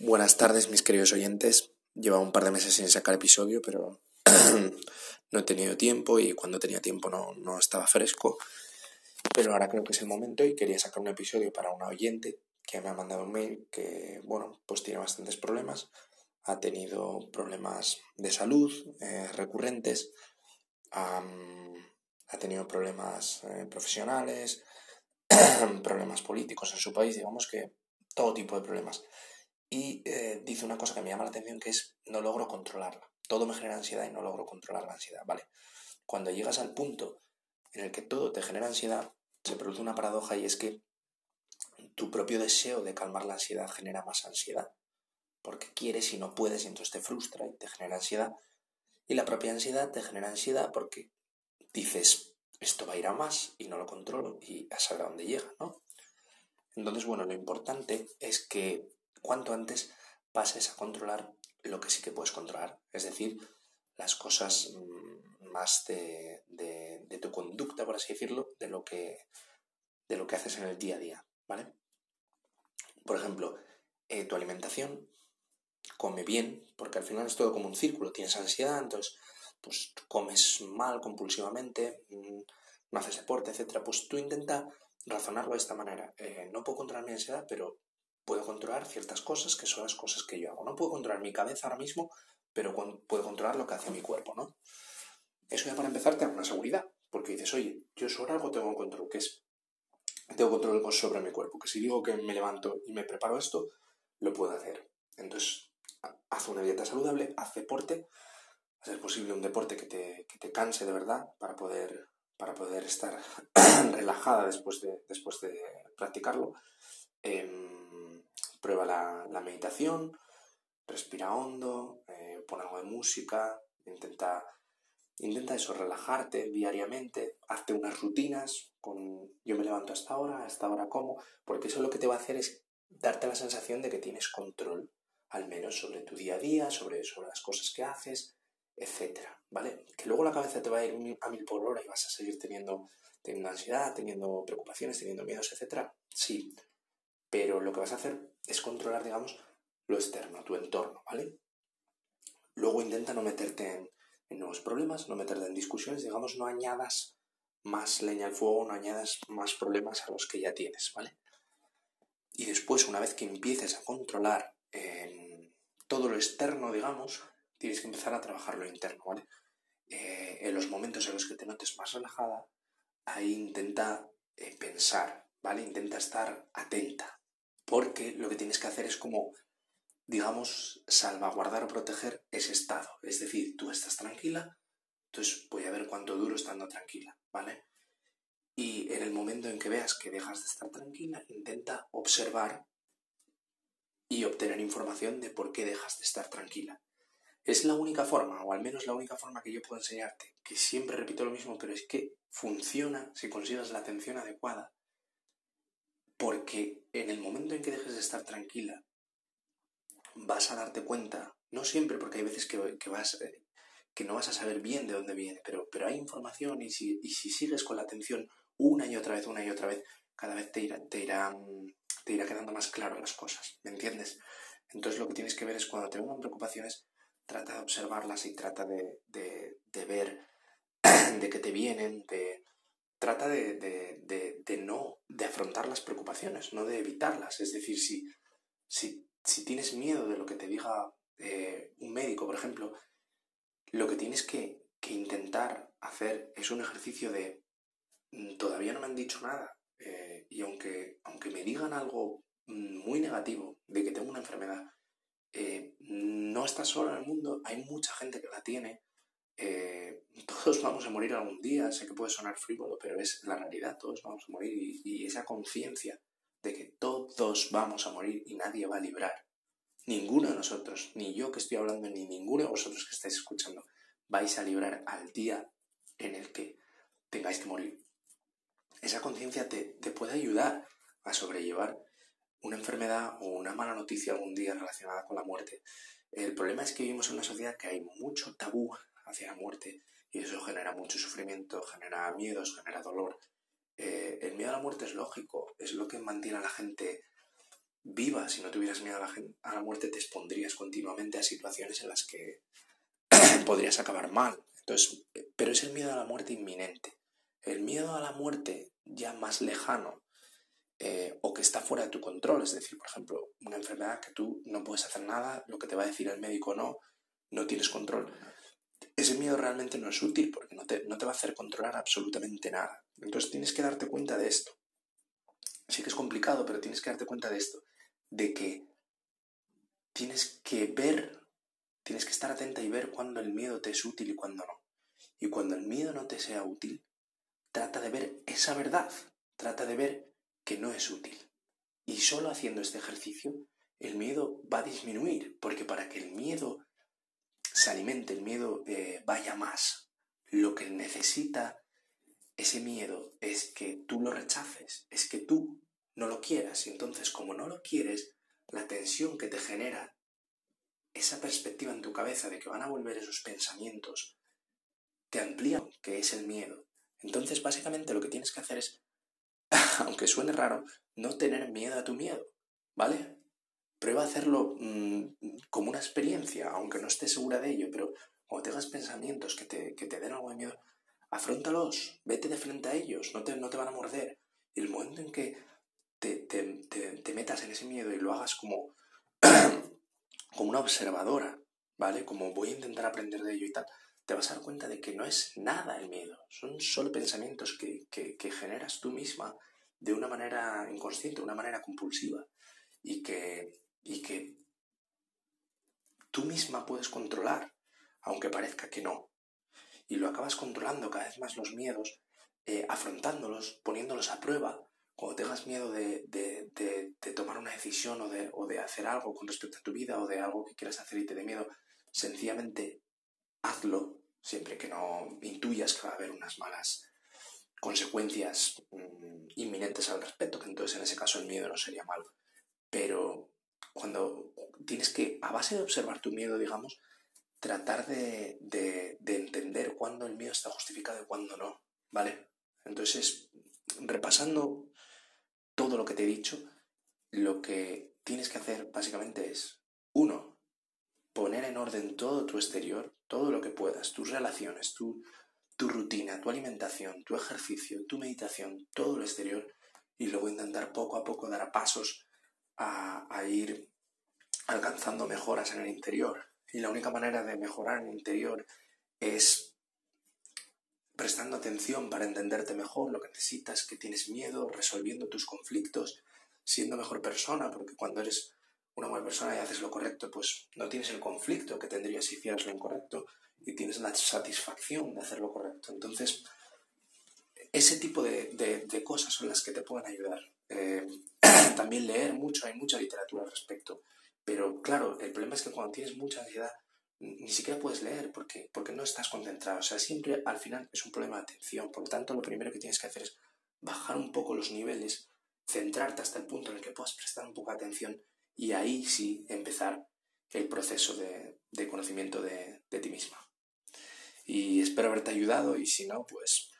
Buenas tardes, mis queridos oyentes. Lleva un par de meses sin sacar episodio, pero no he tenido tiempo y cuando tenía tiempo no, no, estaba fresco. Pero ahora creo que es el momento y quería sacar un episodio para una oyente que me ha mandado un mail que, bueno, pues tiene bastantes problemas. Ha tenido problemas de salud eh, recurrentes, ha tenido problemas eh, profesionales, problemas políticos en su país, digamos que todo tipo de problemas. Y eh, dice una cosa que me llama la atención que es no logro controlarla. Todo me genera ansiedad y no logro controlar la ansiedad. Vale. Cuando llegas al punto en el que todo te genera ansiedad, se produce una paradoja y es que tu propio deseo de calmar la ansiedad genera más ansiedad. Porque quieres y no puedes y entonces te frustra y te genera ansiedad. Y la propia ansiedad te genera ansiedad porque dices, esto va a ir a más y no lo controlo y a saber a dónde llega, ¿no? Entonces, bueno, lo importante es que cuanto antes pases a controlar lo que sí que puedes controlar, es decir, las cosas mm, más de, tu conducta, por así decirlo, de lo, que, de lo que haces en el día a día, ¿vale? Por ejemplo, eh, tu alimentación, come bien, porque al final es todo como un círculo, tienes ansiedad, entonces pues comes mal compulsivamente, mm, no haces deporte, etc. Pues tú intenta razonarlo de esta manera. Eh, no puedo controlar mi ansiedad, pero puedo controlar ciertas cosas que son las cosas que yo hago. No puedo controlar mi cabeza ahora mismo, pero puedo controlar lo que hace mi cuerpo, ¿no? Eso ya para empezar te da una seguridad, porque dices, oye, yo sobre algo tengo control, que es, tengo control sobre mi cuerpo, que si digo que me levanto y me preparo esto, lo puedo hacer. Entonces, haz una dieta saludable, haz deporte, a ser posible un deporte que te, que te canse de verdad para poder, para poder estar relajada después de, después de practicarlo. Em, Prueba la, meditación, respira hondo, eh, pon algo de música, intenta, intenta eso, relajarte diariamente, hazte unas rutinas con yo me levanto a esta hora, a esta hora como, porque eso lo que te va a hacer es darte la sensación de que tienes control, al menos sobre tu día a día, sobre, sobre las cosas que haces, etcétera, ¿vale? Que luego la cabeza te va a ir a mil por hora y vas a seguir teniendo, teniendo ansiedad, teniendo preocupaciones, teniendo miedos, etcétera, sí, pero lo que vas a hacer es controlar, digamos, lo externo, tu entorno, ¿vale? Luego intenta no meterte en, nuevos problemas, no meterte en discusiones, digamos, no añadas más leña al fuego, no añadas más problemas a los que ya tienes, ¿vale? Y después, una vez que empieces a controlar todo lo externo, digamos, tienes que empezar a trabajar lo interno, ¿vale? Eh, en los momentos en los que te notes más relajada, ahí intenta eh, pensar, ¿vale? Intenta estar atenta, porque lo que tienes que hacer es como, digamos, salvaguardar o proteger ese estado. Es decir, tú estás tranquila, entonces voy a ver cuánto duro estando tranquila, ¿vale? Y en el momento en que veas que dejas de estar tranquila, intenta observar y obtener información de por qué dejas de estar tranquila. Es la única forma, o al menos la única forma que yo puedo enseñarte, que siempre repito lo mismo, pero es que funciona si consigues la atención adecuada porque en el momento en que dejes de estar tranquila, vas a darte cuenta, no siempre, porque hay veces que, vas, eh, que no vas a saber bien de dónde viene, pero, pero hay información y si, sigues con la atención una y otra vez, una y otra vez, cada vez te irá, te irá, te irá quedando más claro las cosas, ¿me entiendes? Entonces lo que tienes que ver es cuando te vengan preocupaciones, trata de observarlas y trata de, de, de ver de qué te vienen, de, trata de, no, de afrontar las preocupaciones, no de evitarlas. Es decir, si, si, tienes miedo de lo que te diga eh, un médico, por ejemplo, lo que tienes que, intentar hacer es un ejercicio de mm, todavía no me han dicho nada eh, y aunque, aunque me digan algo muy negativo de que tengo una enfermedad, eh, no estás solo en el mundo, hay mucha gente que la tiene eh, todos vamos a morir algún día, sé que puede sonar frívolo, pero es la realidad, todos vamos a morir y, esa conciencia de que todos vamos a morir y nadie va a librar, ninguno de nosotros, ni yo que estoy hablando, ni ninguno de vosotros que estáis escuchando, vais a librar al día en el que tengáis que morir. Esa conciencia te, te puede ayudar a sobrellevar una enfermedad o una mala noticia algún día relacionada con la muerte. El problema es que vivimos en una sociedad que hay mucho tabú hacia la muerte y eso genera mucho sufrimiento, genera miedos, genera dolor. Eh, el miedo a la muerte es lógico, es lo que mantiene a la gente viva, si no tuvieras miedo a la, a la muerte, te expondrías continuamente a situaciones en las que podrías acabar mal. Entonces, pero es el miedo a la muerte inminente. El miedo a la muerte ya más lejano eh, o que está fuera de tu control, es decir, por ejemplo, una enfermedad que tú no puedes hacer nada, lo que te va a decir el médico no, no tienes control. Ese miedo realmente no es útil porque no te, no te va a hacer controlar absolutamente nada. Entonces tienes que darte cuenta de esto. Sí que es complicado, pero tienes que darte cuenta de esto, de que tienes que ver, tienes que estar atenta y ver cuándo el miedo te es útil y cuándo no. Y cuando el miedo no te sea útil, trata de ver esa verdad, trata de ver que no es útil. Y solo haciendo este ejercicio, el miedo va a disminuir, porque para que el miedo se alimente, el miedo eh, vaya más, lo que necesita ese miedo es que tú lo rechaces, es que tú no lo quieras. Y entonces, como no lo quieres, la tensión que te genera esa perspectiva en tu cabeza de que van a volver esos pensamientos, te amplía, que es el miedo. Entonces, básicamente lo que tienes que hacer es, aunque suene raro, no tener miedo a tu miedo, ¿vale? Prueba a hacerlo mm, como una experiencia, aunque no estés segura de ello, pero cuando tengas pensamientos que te, que te den algo de miedo, afrontalos, vete de frente a ellos, no te, no te van a morder. Y el momento en que te, te, metas en ese miedo y lo hagas como, como una observadora, ¿vale? Como voy a intentar aprender de ello y tal, te vas a dar cuenta de que no es nada el miedo, son solo pensamientos que, que, generas tú misma de una manera inconsciente, de una manera compulsiva, y que, y que tú misma puedes controlar, aunque parezca que no. Y lo acabas controlando cada vez más los miedos, eh, afrontándolos, poniéndolos a prueba. Cuando tengas miedo de, de, de, tomar una decisión o de, o de hacer algo con respecto a tu vida o de algo que quieras hacer y te dé miedo, sencillamente hazlo, siempre que no intuyas que va a haber unas malas consecuencias mm, inminentes al respecto, que entonces en ese caso el miedo no sería malo. Pero cuando tienes que, a base de observar tu miedo, digamos, tratar de, de, de entender cuándo el miedo está justificado y cuándo no, ¿vale? Entonces, repasando todo lo que te he dicho, lo que tienes que hacer básicamente es, uno, poner en orden todo tu exterior, todo lo que puedas, tus relaciones, tu, tu rutina, tu alimentación, tu ejercicio, tu meditación, todo lo exterior, y luego intentar poco a poco dar pasos a, ir alcanzando mejoras en el interior. Y la única manera de mejorar en el interior es prestando atención para entenderte mejor lo que necesitas, que tienes miedo, resolviendo tus conflictos, siendo mejor persona, porque cuando eres una buena persona y haces lo correcto, pues no tienes el conflicto que tendrías si hicieras lo incorrecto y tienes la satisfacción de hacer lo correcto. Entonces, ese tipo de, de, cosas son las que te pueden ayudar. Eh, también leer mucho, hay mucha literatura al respecto. Pero claro, el problema es que cuando tienes mucha ansiedad, ni siquiera puedes leer porque, porque no estás concentrado. O sea, siempre al final es un problema de atención. Por lo tanto, lo primero que tienes que hacer es bajar un poco los niveles, centrarte hasta el punto en el que puedas prestar un poco de atención y ahí sí empezar el proceso de, de conocimiento de, de, ti misma. Y espero haberte ayudado y si no, pues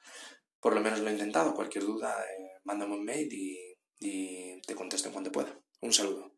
por lo menos lo he intentado. Cualquier duda, eh, mándame un mail y, y te contesto en cuanto pueda. Un saludo.